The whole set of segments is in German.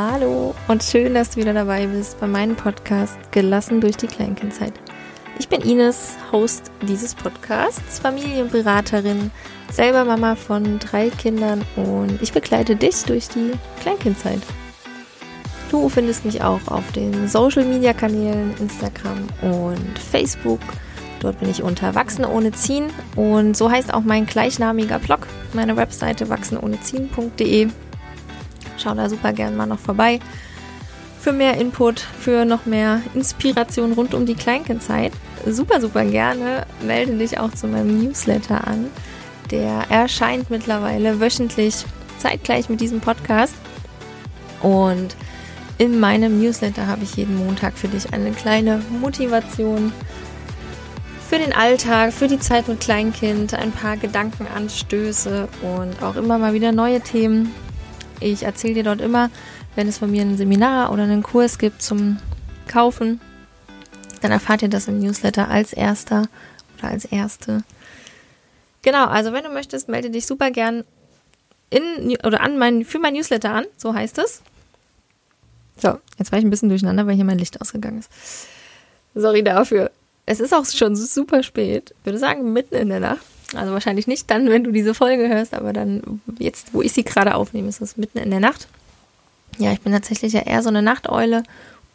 Hallo und schön, dass du wieder dabei bist bei meinem Podcast Gelassen durch die Kleinkindzeit. Ich bin Ines, Host dieses Podcasts, Familienberaterin, selber Mama von drei Kindern und ich begleite dich durch die Kleinkindzeit. Du findest mich auch auf den Social Media Kanälen Instagram und Facebook. Dort bin ich unter Wachsen ohne Ziehen und so heißt auch mein gleichnamiger Blog, meine Webseite wachsenohneziehen.de. Schau da super gern mal noch vorbei für mehr Input, für noch mehr Inspiration rund um die Kleinkindzeit. Super, super gerne melde dich auch zu meinem Newsletter an. Der erscheint mittlerweile wöchentlich zeitgleich mit diesem Podcast. Und in meinem Newsletter habe ich jeden Montag für dich eine kleine Motivation für den Alltag, für die Zeit mit Kleinkind, ein paar Gedankenanstöße und auch immer mal wieder neue Themen. Ich erzähle dir dort immer, wenn es von mir ein Seminar oder einen Kurs gibt zum Kaufen, dann erfahrt ihr das im Newsletter als erster oder als erste. Genau, also wenn du möchtest, melde dich super gern in oder an mein, für mein Newsletter an, so heißt es. So, jetzt war ich ein bisschen durcheinander, weil hier mein Licht ausgegangen ist. Sorry dafür. Es ist auch schon super spät. Ich würde sagen, mitten in der Nacht. Also wahrscheinlich nicht dann, wenn du diese Folge hörst, aber dann, jetzt, wo ich sie gerade aufnehme, ist es mitten in der Nacht. Ja, ich bin tatsächlich ja eher so eine Nachteule.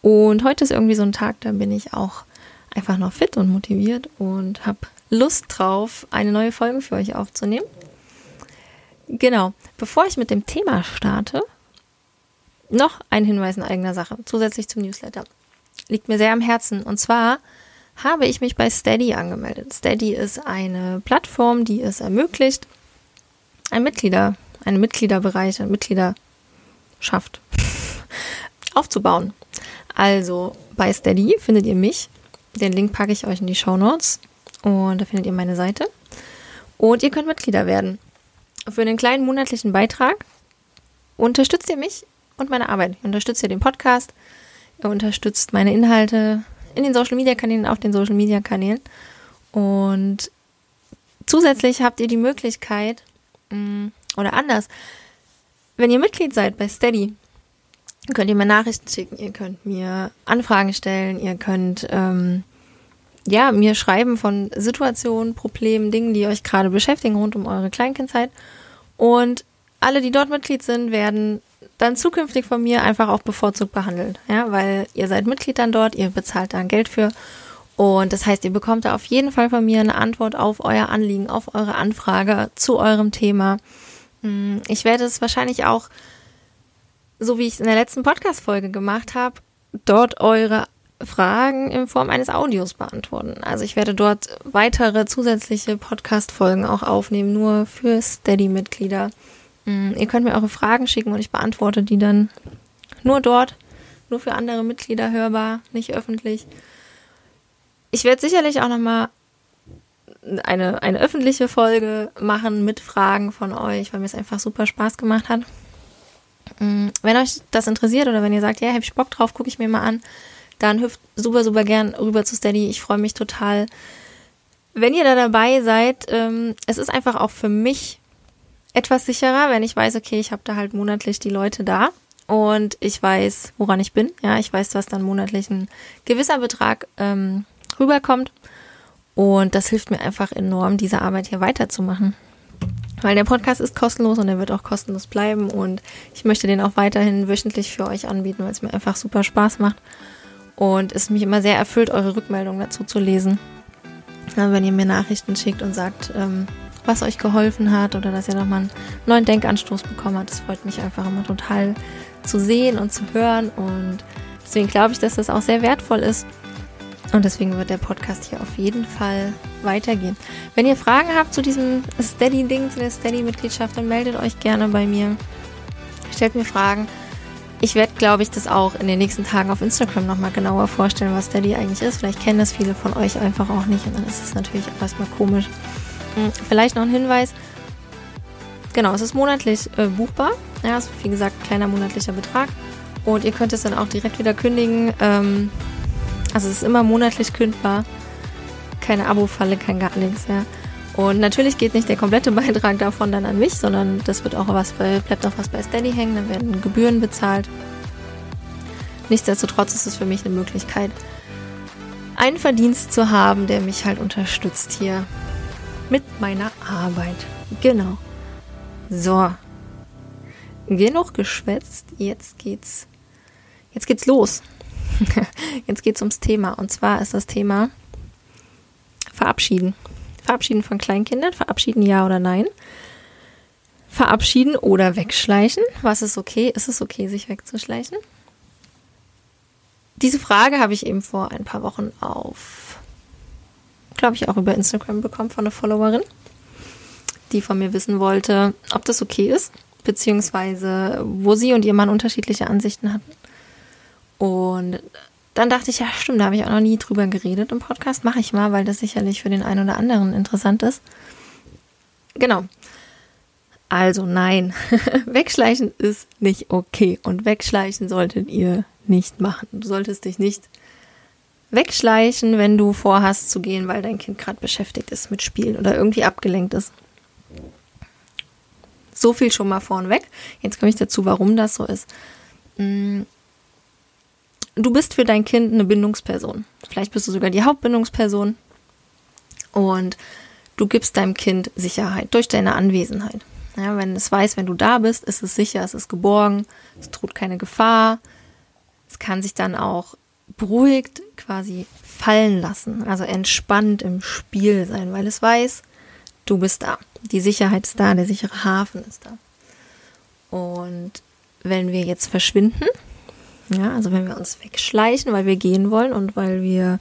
Und heute ist irgendwie so ein Tag, da bin ich auch einfach noch fit und motiviert und habe Lust drauf, eine neue Folge für euch aufzunehmen. Genau, bevor ich mit dem Thema starte, noch ein Hinweis in eigener Sache, zusätzlich zum Newsletter. Liegt mir sehr am Herzen. Und zwar habe ich mich bei Steady angemeldet. Steady ist eine Plattform, die es ermöglicht, ein Mitglieder, einen Mitgliederbereich, eine Mitgliederschaft aufzubauen. Also bei Steady findet ihr mich. Den Link packe ich euch in die Show Notes und da findet ihr meine Seite. Und ihr könnt Mitglieder werden. Für einen kleinen monatlichen Beitrag unterstützt ihr mich und meine Arbeit. Ihr unterstützt ihr den Podcast, ihr unterstützt meine Inhalte, in den Social Media Kanälen, auf den Social Media Kanälen. Und zusätzlich habt ihr die Möglichkeit, mm, oder anders, wenn ihr Mitglied seid bei Steady, könnt ihr mir Nachrichten schicken, ihr könnt mir Anfragen stellen, ihr könnt ähm, ja mir schreiben von Situationen, Problemen, Dingen, die euch gerade beschäftigen rund um eure Kleinkindzeit. Und alle, die dort Mitglied sind, werden dann zukünftig von mir einfach auch bevorzugt behandelt. Ja, weil ihr seid Mitglied dann dort, ihr bezahlt da Geld für. Und das heißt, ihr bekommt da auf jeden Fall von mir eine Antwort auf euer Anliegen, auf eure Anfrage zu eurem Thema. Hm, ich werde es wahrscheinlich auch, so wie ich es in der letzten Podcast-Folge gemacht habe, dort eure Fragen in Form eines Audios beantworten. Also ich werde dort weitere zusätzliche Podcast-Folgen auch aufnehmen, nur für Steady-Mitglieder. Mm, ihr könnt mir eure Fragen schicken und ich beantworte die dann nur dort, nur für andere Mitglieder hörbar, nicht öffentlich. Ich werde sicherlich auch nochmal eine, eine öffentliche Folge machen mit Fragen von euch, weil mir es einfach super Spaß gemacht hat. Mm, wenn euch das interessiert oder wenn ihr sagt, ja, hab ich Bock drauf, gucke ich mir mal an, dann hüpft super, super gern rüber zu Steady. Ich freue mich total, wenn ihr da dabei seid. Ähm, es ist einfach auch für mich etwas sicherer, wenn ich weiß, okay, ich habe da halt monatlich die Leute da und ich weiß, woran ich bin. Ja, ich weiß, was dann monatlich ein gewisser Betrag ähm, rüberkommt. Und das hilft mir einfach enorm, diese Arbeit hier weiterzumachen. Weil der Podcast ist kostenlos und er wird auch kostenlos bleiben. Und ich möchte den auch weiterhin wöchentlich für euch anbieten, weil es mir einfach super Spaß macht. Und es mich immer sehr erfüllt, eure Rückmeldungen dazu zu lesen. wenn ihr mir Nachrichten schickt und sagt, ähm, was euch geholfen hat oder dass ihr nochmal einen neuen Denkanstoß bekommen habt. Das freut mich einfach immer total zu sehen und zu hören und deswegen glaube ich, dass das auch sehr wertvoll ist. Und deswegen wird der Podcast hier auf jeden Fall weitergehen. Wenn ihr Fragen habt zu diesem Steady-Ding, zu der Steady-Mitgliedschaft, dann meldet euch gerne bei mir. Stellt mir Fragen. Ich werde, glaube ich, das auch in den nächsten Tagen auf Instagram nochmal genauer vorstellen, was Steady eigentlich ist. Vielleicht kennen das viele von euch einfach auch nicht und dann ist es natürlich erstmal komisch. Hm, vielleicht noch ein Hinweis. Genau, es ist monatlich äh, buchbar. Ja, ist wie gesagt kleiner monatlicher Betrag. Und ihr könnt es dann auch direkt wieder kündigen. Ähm, also es ist immer monatlich kündbar. Keine Abo-Falle, kein gar nichts, ja. Und natürlich geht nicht der komplette Beitrag davon dann an mich, sondern das wird auch was bei, bleibt auch was bei Steady hängen, dann werden Gebühren bezahlt. Nichtsdestotrotz ist es für mich eine Möglichkeit, einen Verdienst zu haben, der mich halt unterstützt hier mit meiner Arbeit. Genau. So. Genug geschwätzt. Jetzt geht's. Jetzt geht's los. jetzt geht's ums Thema. Und zwar ist das Thema Verabschieden. Verabschieden von Kleinkindern. Verabschieden ja oder nein. Verabschieden oder wegschleichen. Was ist okay? Ist es okay, sich wegzuschleichen? Diese Frage habe ich eben vor ein paar Wochen auf, glaube ich, auch über Instagram bekommen von einer Followerin, die von mir wissen wollte, ob das okay ist, beziehungsweise wo sie und ihr Mann unterschiedliche Ansichten hatten. Und dann dachte ich, ja, stimmt, da habe ich auch noch nie drüber geredet im Podcast. Mache ich mal, weil das sicherlich für den einen oder anderen interessant ist. Genau. Also nein, wegschleichen ist nicht okay und wegschleichen solltet ihr nicht machen. Du solltest dich nicht wegschleichen, wenn du vorhast zu gehen, weil dein Kind gerade beschäftigt ist mit Spielen oder irgendwie abgelenkt ist. So viel schon mal vorneweg. Jetzt komme ich dazu, warum das so ist. Mm. Du bist für dein Kind eine Bindungsperson. Vielleicht bist du sogar die Hauptbindungsperson. Und du gibst deinem Kind Sicherheit durch deine Anwesenheit. Ja, wenn es weiß, wenn du da bist, ist es sicher, es ist geborgen, es droht keine Gefahr, es kann sich dann auch beruhigt quasi fallen lassen, also entspannt im Spiel sein, weil es weiß, du bist da. Die Sicherheit ist da, der sichere Hafen ist da. Und wenn wir jetzt verschwinden, ja, also wenn wir uns wegschleichen, weil wir gehen wollen und weil wir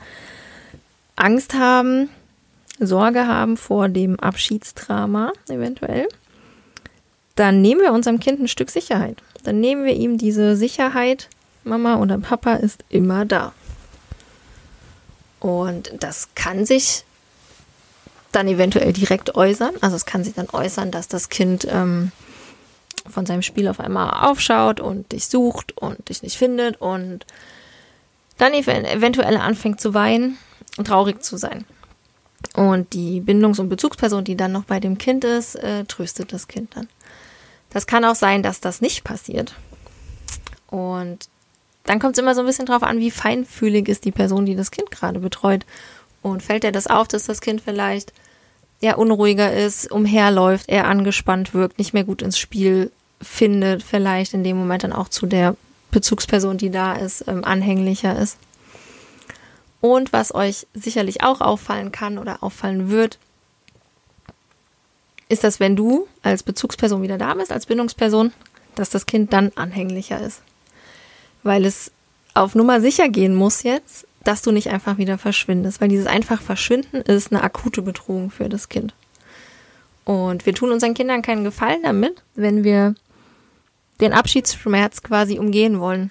Angst haben, Sorge haben vor dem Abschiedsdrama eventuell, dann nehmen wir unserem Kind ein Stück Sicherheit. Dann nehmen wir ihm diese Sicherheit, Mama oder Papa ist immer da. Und das kann sich dann eventuell direkt äußern. Also es kann sich dann äußern, dass das Kind ähm, von seinem Spiel auf einmal aufschaut und dich sucht und dich nicht findet und dann eventuell anfängt zu weinen und traurig zu sein. Und die Bindungs- und Bezugsperson, die dann noch bei dem Kind ist, äh, tröstet das Kind dann. Das kann auch sein, dass das nicht passiert. Und dann kommt es immer so ein bisschen drauf an, wie feinfühlig ist die Person, die das Kind gerade betreut. Und fällt dir das auf, dass das Kind vielleicht eher unruhiger ist, umherläuft, eher angespannt wirkt, nicht mehr gut ins Spiel findet, vielleicht in dem Moment dann auch zu der Bezugsperson, die da ist, ähm, anhänglicher ist. Und was euch sicherlich auch auffallen kann oder auffallen wird, ist, dass wenn du als Bezugsperson wieder da bist, als Bindungsperson, dass das Kind dann anhänglicher ist weil es auf Nummer sicher gehen muss jetzt, dass du nicht einfach wieder verschwindest, weil dieses einfach Verschwinden ist eine akute Bedrohung für das Kind. Und wir tun unseren Kindern keinen Gefallen damit, wenn wir den Abschiedsschmerz quasi umgehen wollen.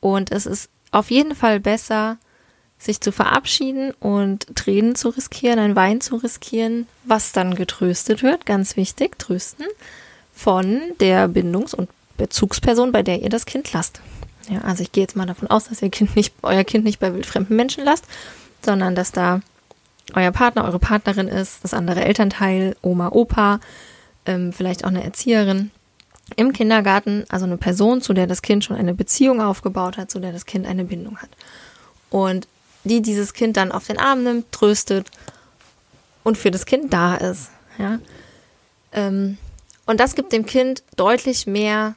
Und es ist auf jeden Fall besser, sich zu verabschieden und Tränen zu riskieren, ein Wein zu riskieren, was dann getröstet wird, ganz wichtig, trösten, von der Bindungs- und Bezugsperson, bei der ihr das Kind lasst. Ja, also ich gehe jetzt mal davon aus, dass ihr Kind nicht, euer Kind nicht bei wildfremden Menschen lasst, sondern dass da euer Partner, eure Partnerin ist, das andere Elternteil, Oma, Opa, ähm, vielleicht auch eine Erzieherin im Kindergarten, also eine Person, zu der das Kind schon eine Beziehung aufgebaut hat, zu der das Kind eine Bindung hat. Und die dieses Kind dann auf den Arm nimmt, tröstet und für das Kind da ist. Ja. Ähm, und das gibt dem Kind deutlich mehr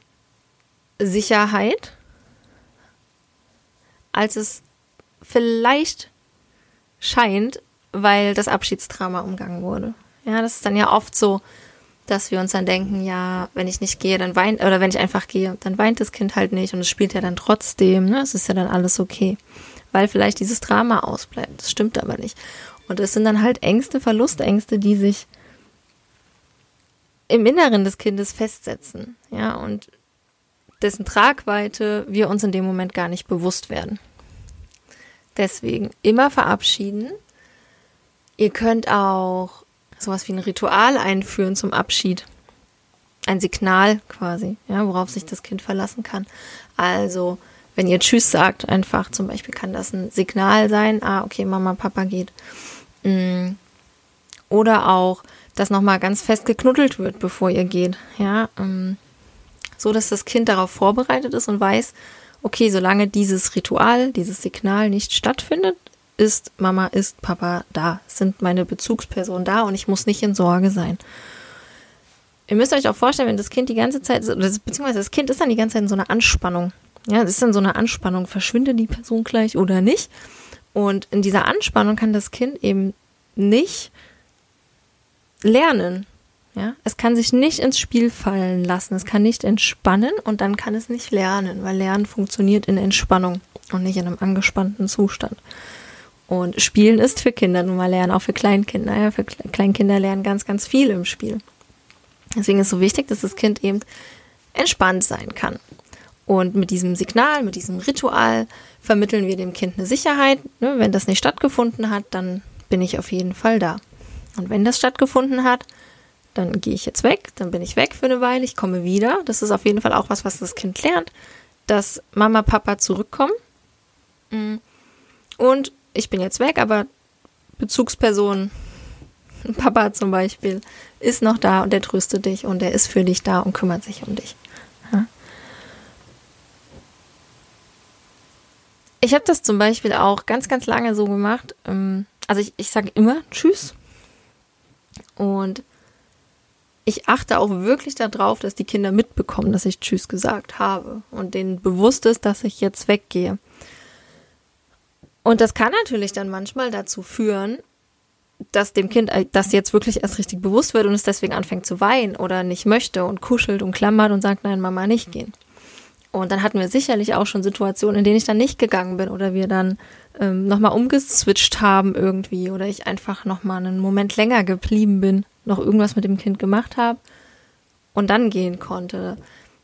Sicherheit, als es vielleicht scheint, weil das Abschiedsdrama umgangen wurde. Ja, das ist dann ja oft so, dass wir uns dann denken, ja, wenn ich nicht gehe, dann weint, oder wenn ich einfach gehe, dann weint das Kind halt nicht und es spielt ja dann trotzdem, ne? Es ist ja dann alles okay. Weil vielleicht dieses Drama ausbleibt. Das stimmt aber nicht. Und es sind dann halt Ängste, Verlustängste, die sich im Inneren des Kindes festsetzen. Ja, und dessen Tragweite wir uns in dem Moment gar nicht bewusst werden. Deswegen immer verabschieden. Ihr könnt auch sowas wie ein Ritual einführen zum Abschied. Ein Signal quasi, ja, worauf sich das Kind verlassen kann. Also, wenn ihr Tschüss sagt, einfach zum Beispiel kann das ein Signal sein, ah, okay, Mama, Papa geht. Mm. Oder auch, dass nochmal ganz fest geknuddelt wird, bevor ihr geht, ja. Ähm, so dass das Kind darauf vorbereitet ist und weiß, okay, solange dieses Ritual, dieses Signal nicht stattfindet, ist Mama, ist Papa da, sind meine Bezugspersonen da und ich muss nicht in Sorge sein. Ihr müsst euch auch vorstellen, wenn das Kind die ganze Zeit, beziehungsweise das Kind ist dann die ganze Zeit in so einer Anspannung. Ja, es ist dann so eine Anspannung, verschwindet die Person gleich oder nicht. Und in dieser Anspannung kann das Kind eben nicht lernen. Ja, es kann sich nicht ins Spiel fallen lassen, es kann nicht entspannen und dann kann es nicht lernen, weil Lernen funktioniert in Entspannung und nicht in einem angespannten Zustand. Und Spielen ist für Kinder nun mal Lernen, auch für Kleinkinder. Ja, für Kleinkinder lernen ganz, ganz viel im Spiel. Deswegen ist es so wichtig, dass das Kind eben entspannt sein kann. Und mit diesem Signal, mit diesem Ritual vermitteln wir dem Kind eine Sicherheit. Ne, wenn das nicht stattgefunden hat, dann bin ich auf jeden Fall da. Und wenn das stattgefunden hat, dann gehe ich jetzt weg, dann bin ich weg für eine Weile, ich komme wieder. Das ist auf jeden Fall auch was, was das Kind lernt, dass Mama, Papa zurückkommen. Mm. Und ich bin jetzt weg, aber Bezugsperson, Papa zum Beispiel, ist noch da und der tröstet dich und er ist für dich da und kümmert sich um dich. Ich habe das zum Beispiel auch ganz, ganz lange so gemacht. Ähm, also ich, ich sage immer Tschüss. Und ich achte auch wirklich darauf, dass die Kinder mitbekommen, dass ich Tschüss gesagt habe und denen bewusst ist, dass ich jetzt weggehe. Und das kann natürlich dann manchmal dazu führen, dass dem Kind das jetzt wirklich erst richtig bewusst wird und es deswegen anfängt zu weinen oder nicht möchte und kuschelt und klammert und sagt, nein, Mama, nicht gehen. Und dann hatten wir sicherlich auch schon Situationen, in denen ich dann nicht gegangen bin oder wir dann ähm, nochmal umgeswitcht haben irgendwie oder ich einfach nochmal einen Moment länger geblieben bin noch irgendwas mit dem Kind gemacht habe und dann gehen konnte.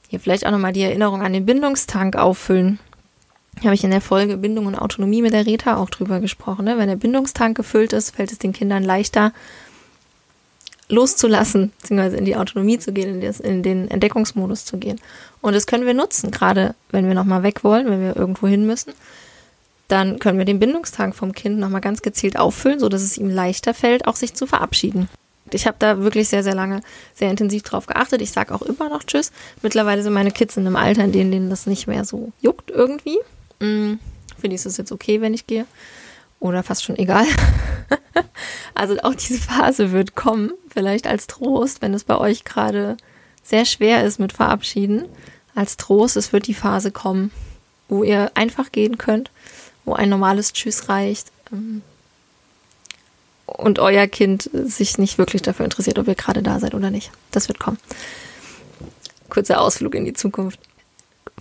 Hier vielleicht auch nochmal die Erinnerung an den Bindungstank auffüllen. Habe ich in der Folge Bindung und Autonomie mit der Rita auch drüber gesprochen. Ne? Wenn der Bindungstank gefüllt ist, fällt es den Kindern leichter, loszulassen, beziehungsweise in die Autonomie zu gehen, in, das, in den Entdeckungsmodus zu gehen. Und das können wir nutzen, gerade wenn wir nochmal weg wollen, wenn wir irgendwo hin müssen. Dann können wir den Bindungstank vom Kind nochmal ganz gezielt auffüllen, sodass es ihm leichter fällt, auch sich zu verabschieden. Ich habe da wirklich sehr, sehr lange, sehr intensiv drauf geachtet. Ich sage auch immer noch Tschüss. Mittlerweile sind meine Kids in einem Alter, in denen das nicht mehr so juckt irgendwie. Mhm. Die ist es jetzt okay, wenn ich gehe. Oder fast schon egal. also auch diese Phase wird kommen. Vielleicht als Trost, wenn es bei euch gerade sehr schwer ist mit Verabschieden. Als Trost, es wird die Phase kommen, wo ihr einfach gehen könnt, wo ein normales Tschüss reicht. Und euer Kind sich nicht wirklich dafür interessiert, ob ihr gerade da seid oder nicht. Das wird kommen. Kurzer Ausflug in die Zukunft.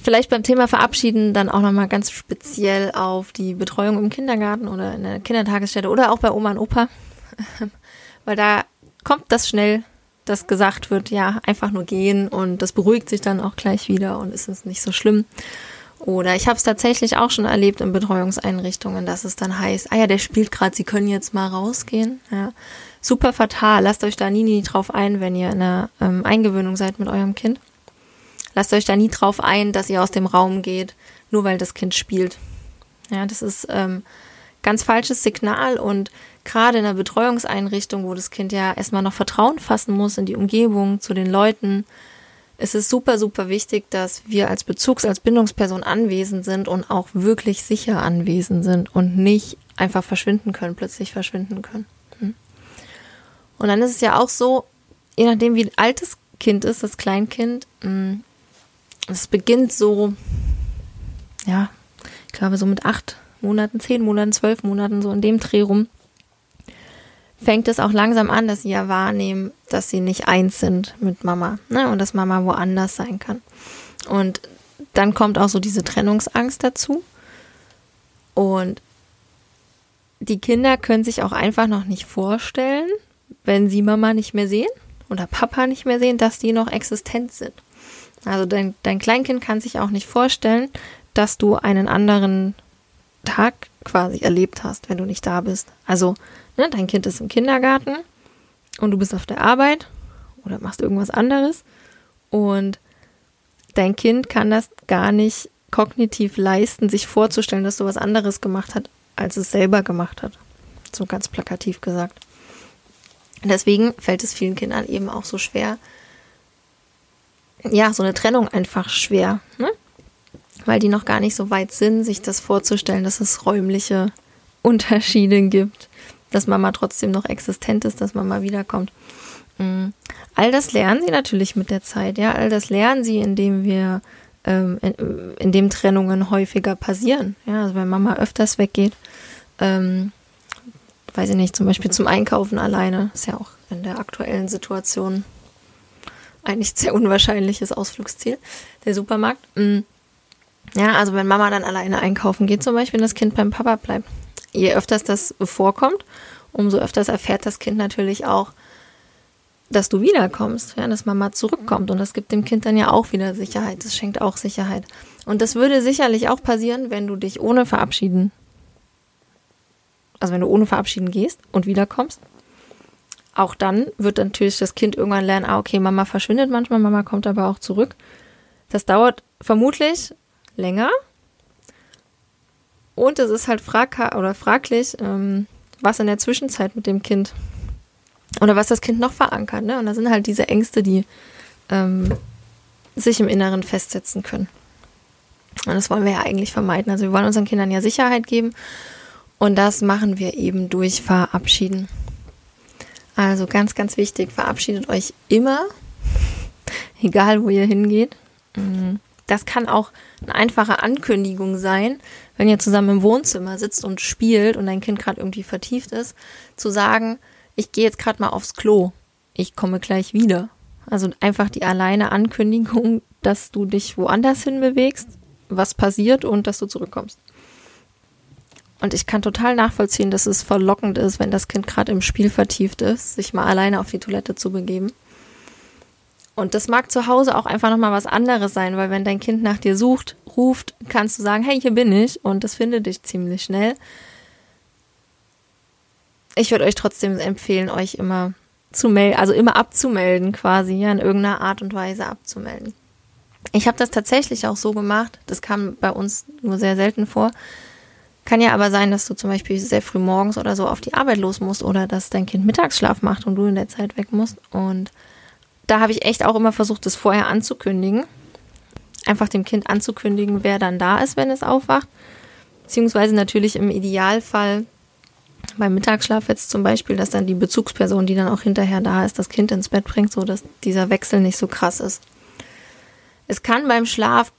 Vielleicht beim Thema Verabschieden dann auch nochmal ganz speziell auf die Betreuung im Kindergarten oder in der Kindertagesstätte oder auch bei Oma und Opa. Weil da kommt das schnell, dass gesagt wird, ja, einfach nur gehen und das beruhigt sich dann auch gleich wieder und ist es nicht so schlimm. Oder ich habe es tatsächlich auch schon erlebt in Betreuungseinrichtungen, dass es dann heißt, ah ja, der spielt gerade, Sie können jetzt mal rausgehen. Ja. Super fatal. Lasst euch da nie, nie drauf ein, wenn ihr in einer ähm, Eingewöhnung seid mit eurem Kind. Lasst euch da nie drauf ein, dass ihr aus dem Raum geht, nur weil das Kind spielt. Ja, das ist ähm, ganz falsches Signal und gerade in einer Betreuungseinrichtung, wo das Kind ja erstmal noch Vertrauen fassen muss in die Umgebung, zu den Leuten, es ist super, super wichtig, dass wir als Bezugs-, als Bindungsperson anwesend sind und auch wirklich sicher anwesend sind und nicht einfach verschwinden können, plötzlich verschwinden können. Hm. Und dann ist es ja auch so, je nachdem, wie alt das Kind ist, das Kleinkind, hm, es beginnt so, ja, ich glaube so mit acht Monaten, zehn Monaten, zwölf Monaten, so in dem Dreh rum, fängt es auch langsam an, dass sie ja wahrnehmen, dass sie nicht eins sind mit Mama ne? und dass Mama woanders sein kann. Und dann kommt auch so diese Trennungsangst dazu. Und die Kinder können sich auch einfach noch nicht vorstellen, wenn sie Mama nicht mehr sehen oder Papa nicht mehr sehen, dass die noch existent sind. Also dein, dein Kleinkind kann sich auch nicht vorstellen, dass du einen anderen Tag quasi erlebt hast, wenn du nicht da bist. Also Ne? Dein Kind ist im Kindergarten und du bist auf der Arbeit oder machst irgendwas anderes und dein Kind kann das gar nicht kognitiv leisten, sich vorzustellen, dass du was anderes gemacht hat, als es selber gemacht hat. So ganz plakativ gesagt. Deswegen fällt es vielen Kindern eben auch so schwer, ja, so eine Trennung einfach schwer, ne? Weil die noch gar nicht so weit sind, sich das vorzustellen, dass es räumliche Unterschiede gibt, dass Mama trotzdem noch existent ist, dass Mama wiederkommt. Mhm. All das lernen sie natürlich mit der Zeit, ja, all das lernen sie, indem wir, ähm, in, Trennungen häufiger passieren, ja, also wenn Mama öfters weggeht, ähm, weiß ich nicht, zum Beispiel zum Einkaufen alleine, ist ja auch in der aktuellen Situation eigentlich sehr unwahrscheinliches Ausflugsziel, der Supermarkt. Mhm. Ja, also wenn Mama dann alleine einkaufen geht, zum Beispiel, das Kind beim Papa bleibt. Je öfters das vorkommt, umso öfters erfährt das Kind natürlich auch, dass du wiederkommst, ja, dass Mama zurückkommt. Und das gibt dem Kind dann ja auch wieder Sicherheit. Das schenkt auch Sicherheit. Und das würde sicherlich auch passieren, wenn du dich ohne Verabschieden, also wenn du ohne Verabschieden gehst und wiederkommst. Auch dann wird natürlich das Kind irgendwann lernen, ah, okay, Mama verschwindet manchmal, Mama kommt aber auch zurück. Das dauert vermutlich länger. Und es ist halt frag oder fraglich, ähm, was in der Zwischenzeit mit dem Kind oder was das Kind noch verankert. Ne? Und da sind halt diese Ängste, die ähm, sich im Inneren festsetzen können. Und das wollen wir ja eigentlich vermeiden. Also wir wollen unseren Kindern ja Sicherheit geben und das machen wir eben durch Verabschieden. Also ganz, ganz wichtig, verabschiedet euch immer, egal wo ihr hingeht. Mhm. Das kann auch eine einfache Ankündigung sein, wenn ihr zusammen im Wohnzimmer sitzt und spielt und dein Kind gerade irgendwie vertieft ist, zu sagen, ich gehe jetzt gerade mal aufs Klo, ich komme gleich wieder. Also einfach die alleine Ankündigung, dass du dich woanders hin bewegst, was passiert und dass du zurückkommst. Und ich kann total nachvollziehen, dass es verlockend ist, wenn das Kind gerade im Spiel vertieft ist, sich mal alleine auf die Toilette zu begeben. Und das mag zu Hause auch einfach nochmal was anderes sein, weil wenn dein Kind nach dir sucht, ruft, kannst du sagen, hey, hier bin ich und das findet dich ziemlich schnell. Ich würde euch trotzdem empfehlen, euch immer zu melden, also immer abzumelden quasi, ja, in irgendeiner Art und Weise abzumelden. Ich habe das tatsächlich auch so gemacht, das kam bei uns nur sehr selten vor. Kann ja aber sein, dass du zum Beispiel sehr früh morgens oder so auf die Arbeit los musst oder dass dein Kind Mittagsschlaf macht und du in der Zeit weg musst und da habe ich echt auch immer versucht, das vorher anzukündigen. Einfach dem Kind anzukündigen, wer dann da ist, wenn es aufwacht. Beziehungsweise natürlich im Idealfall beim Mittagsschlaf jetzt zum Beispiel, dass dann die Bezugsperson, die dann auch hinterher da ist, das Kind ins Bett bringt, so dass dieser Wechsel nicht so krass ist. Es kann beim Schlaf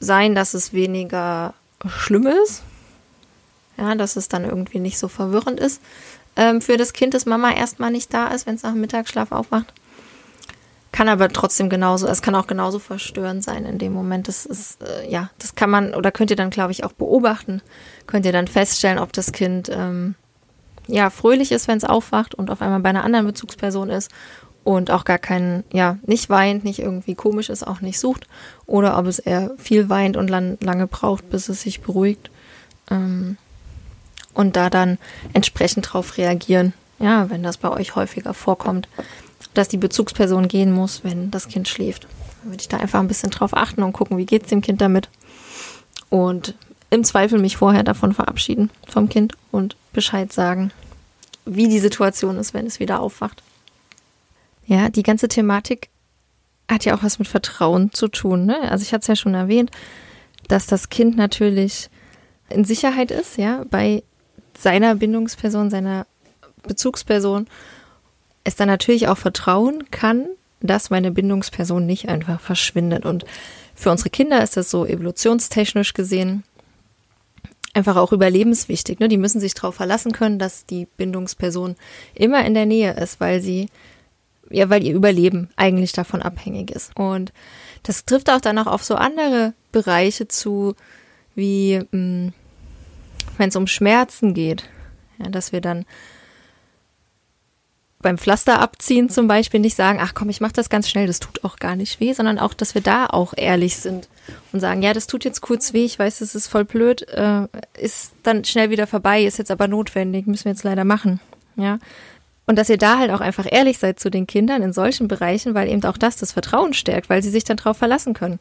sein, dass es weniger schlimm ist. Ja, dass es dann irgendwie nicht so verwirrend ist ähm, für das Kind, dass Mama erstmal nicht da ist, wenn es nach dem Mittagsschlaf aufwacht. Kann aber trotzdem genauso, es kann auch genauso verstörend sein in dem Moment. Das ist, äh, ja, das kann man oder könnt ihr dann, glaube ich, auch beobachten. Könnt ihr dann feststellen, ob das Kind ähm, ja fröhlich ist, wenn es aufwacht und auf einmal bei einer anderen Bezugsperson ist und auch gar keinen, ja, nicht weint, nicht irgendwie komisch ist, auch nicht sucht, oder ob es eher viel weint und lang, lange braucht, bis es sich beruhigt. Ähm, und da dann entsprechend drauf reagieren, ja, wenn das bei euch häufiger vorkommt dass die Bezugsperson gehen muss, wenn das Kind schläft. Dann würde ich da einfach ein bisschen drauf achten und gucken, wie geht es dem Kind damit. Und im Zweifel mich vorher davon verabschieden vom Kind und Bescheid sagen, wie die Situation ist, wenn es wieder aufwacht. Ja, die ganze Thematik hat ja auch was mit Vertrauen zu tun. Ne? Also ich hatte es ja schon erwähnt, dass das Kind natürlich in Sicherheit ist, ja, bei seiner Bindungsperson, seiner Bezugsperson es dann natürlich auch vertrauen kann, dass meine Bindungsperson nicht einfach verschwindet. Und für unsere Kinder ist das so evolutionstechnisch gesehen einfach auch überlebenswichtig. Ne? Die müssen sich darauf verlassen können, dass die Bindungsperson immer in der Nähe ist, weil sie, ja, weil ihr Überleben eigentlich davon abhängig ist. Und das trifft auch dann auch auf so andere Bereiche zu, wie hm, wenn es um Schmerzen geht. Ja, dass wir dann beim Pflaster abziehen zum Beispiel nicht sagen, ach komm, ich mache das ganz schnell, das tut auch gar nicht weh, sondern auch, dass wir da auch ehrlich sind und sagen, ja, das tut jetzt kurz weh, ich weiß, das ist voll blöd, äh, ist dann schnell wieder vorbei, ist jetzt aber notwendig, müssen wir jetzt leider machen, ja. Und dass ihr da halt auch einfach ehrlich seid zu den Kindern in solchen Bereichen, weil eben auch das das Vertrauen stärkt, weil sie sich dann drauf verlassen können.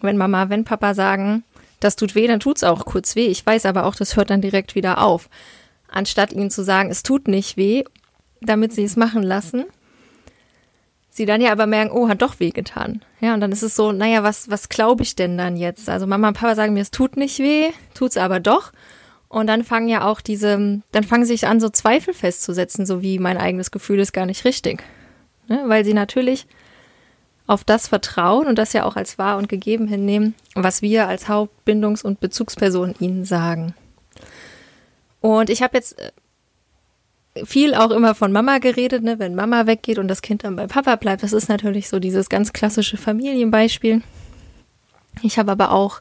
Wenn Mama, wenn Papa sagen, das tut weh, dann tut's auch kurz weh. Ich weiß aber auch, das hört dann direkt wieder auf anstatt ihnen zu sagen, es tut nicht weh damit sie es machen lassen, sie dann ja aber merken, oh, hat doch weh getan. Ja, und dann ist es so, naja, was, was glaube ich denn dann jetzt? Also Mama und Papa sagen mir, es tut nicht weh, tut's aber doch. Und dann fangen ja auch diese, dann fangen sich an, so Zweifel festzusetzen, so wie mein eigenes Gefühl ist gar nicht richtig. Ne? Weil sie natürlich auf das vertrauen und das ja auch als wahr und gegeben hinnehmen, was wir als Hauptbindungs- und Bezugsperson ihnen sagen. Und ich habe jetzt äh, viel auch immer von Mama geredet, ne? wenn Mama weggeht und das Kind dann bei Papa bleibt. Das ist natürlich so dieses ganz klassische Familienbeispiel. Ich habe aber auch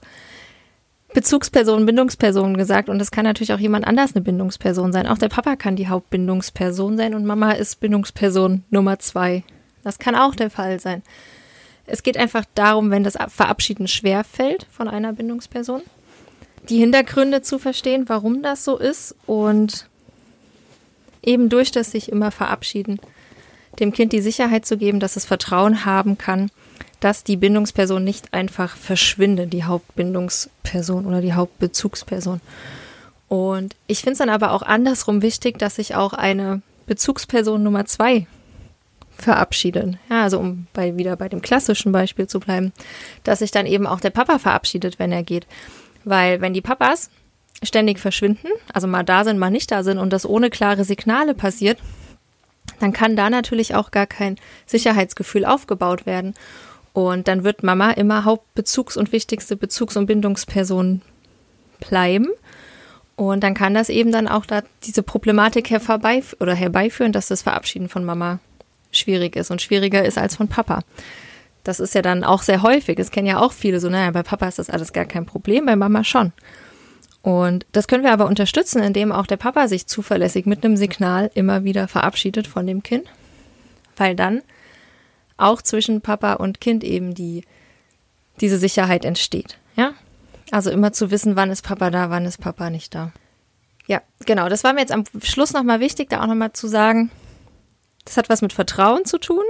Bezugsperson, Bindungsperson gesagt und es kann natürlich auch jemand anders eine Bindungsperson sein. Auch der Papa kann die Hauptbindungsperson sein und Mama ist Bindungsperson Nummer zwei. Das kann auch der Fall sein. Es geht einfach darum, wenn das Verabschieden schwer fällt von einer Bindungsperson, die Hintergründe zu verstehen, warum das so ist und eben durch das sich immer verabschieden, dem Kind die Sicherheit zu geben, dass es Vertrauen haben kann, dass die Bindungsperson nicht einfach verschwindet, die Hauptbindungsperson oder die Hauptbezugsperson. Und ich finde es dann aber auch andersrum wichtig, dass sich auch eine Bezugsperson Nummer zwei verabschiedet. Ja, also um bei, wieder bei dem klassischen Beispiel zu bleiben, dass sich dann eben auch der Papa verabschiedet, wenn er geht. Weil wenn die Papas ständig verschwinden, also mal da sind, mal nicht da sind und das ohne klare Signale passiert, dann kann da natürlich auch gar kein Sicherheitsgefühl aufgebaut werden. Und dann wird Mama immer Hauptbezugs- und wichtigste Bezugs- und Bindungsperson bleiben. Und dann kann das eben dann auch da diese Problematik herbeif oder herbeiführen, dass das Verabschieden von Mama schwierig ist und schwieriger ist als von Papa. Das ist ja dann auch sehr häufig. Es kennen ja auch viele so, naja, bei Papa ist das alles gar kein Problem, bei Mama schon. Und das können wir aber unterstützen, indem auch der Papa sich zuverlässig mit einem Signal immer wieder verabschiedet von dem Kind, weil dann auch zwischen Papa und Kind eben die, diese Sicherheit entsteht. Ja? Also immer zu wissen, wann ist Papa da, wann ist Papa nicht da. Ja, genau. Das war mir jetzt am Schluss nochmal wichtig, da auch nochmal zu sagen, das hat was mit Vertrauen zu tun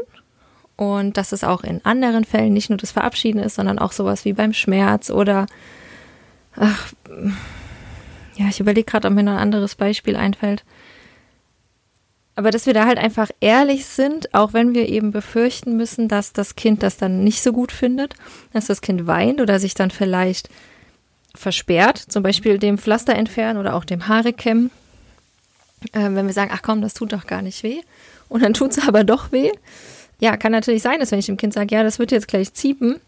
und dass es auch in anderen Fällen nicht nur das Verabschieden ist, sondern auch sowas wie beim Schmerz oder ach, ja, ich überlege gerade, ob mir noch ein anderes Beispiel einfällt. Aber dass wir da halt einfach ehrlich sind, auch wenn wir eben befürchten müssen, dass das Kind das dann nicht so gut findet, dass das Kind weint oder sich dann vielleicht versperrt, zum Beispiel dem Pflaster entfernen oder auch dem Haare kämmen. Äh, wenn wir sagen, ach komm, das tut doch gar nicht weh. Und dann tut es aber doch weh. Ja, kann natürlich sein, dass wenn ich dem Kind sage, ja, das wird jetzt gleich ziepen,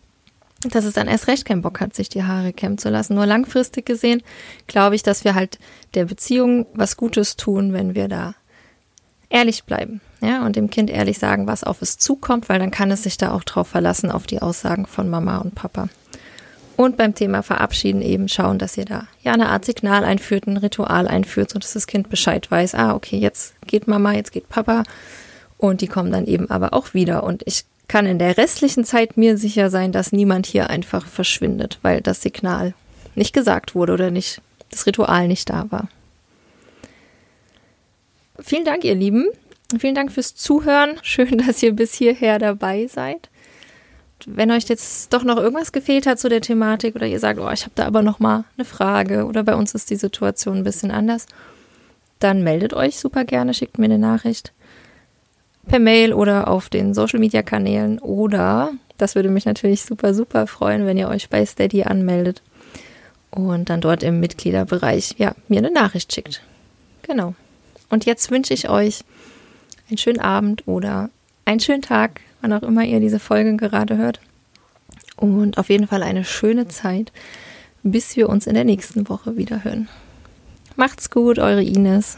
dass es dann erst recht keinen Bock hat, sich die Haare kämmen zu lassen. Nur langfristig gesehen glaube ich, dass wir halt der Beziehung was Gutes tun, wenn wir da ehrlich bleiben. Ja, und dem Kind ehrlich sagen, was auf es zukommt, weil dann kann es sich da auch drauf verlassen, auf die Aussagen von Mama und Papa. Und beim Thema Verabschieden eben schauen, dass ihr da ja eine Art Signal einführt, ein Ritual einführt, sodass das Kind Bescheid weiß, ah, okay, jetzt geht Mama, jetzt geht Papa. Und die kommen dann eben aber auch wieder. Und ich kann in der restlichen Zeit mir sicher sein, dass niemand hier einfach verschwindet, weil das Signal nicht gesagt wurde oder nicht, das Ritual nicht da war. Vielen Dank, ihr Lieben. Vielen Dank fürs Zuhören. Schön, dass ihr bis hierher dabei seid. Wenn euch jetzt doch noch irgendwas gefehlt hat zu der Thematik oder ihr sagt, oh, ich habe da aber noch mal eine Frage oder bei uns ist die Situation ein bisschen anders, dann meldet euch super gerne, schickt mir eine Nachricht per Mail oder auf den Social Media Kanälen oder, das würde mich natürlich super, super freuen, wenn ihr euch bei Steady anmeldet und dann dort im Mitgliederbereich, ja, mir eine Nachricht schickt. Genau. Und jetzt wünsche ich euch einen schönen Abend oder einen schönen Tag, wann auch immer ihr diese Folge gerade hört. Und auf jeden Fall eine schöne Zeit, bis wir uns in der nächsten Woche wieder hören. Macht's gut, eure Ines.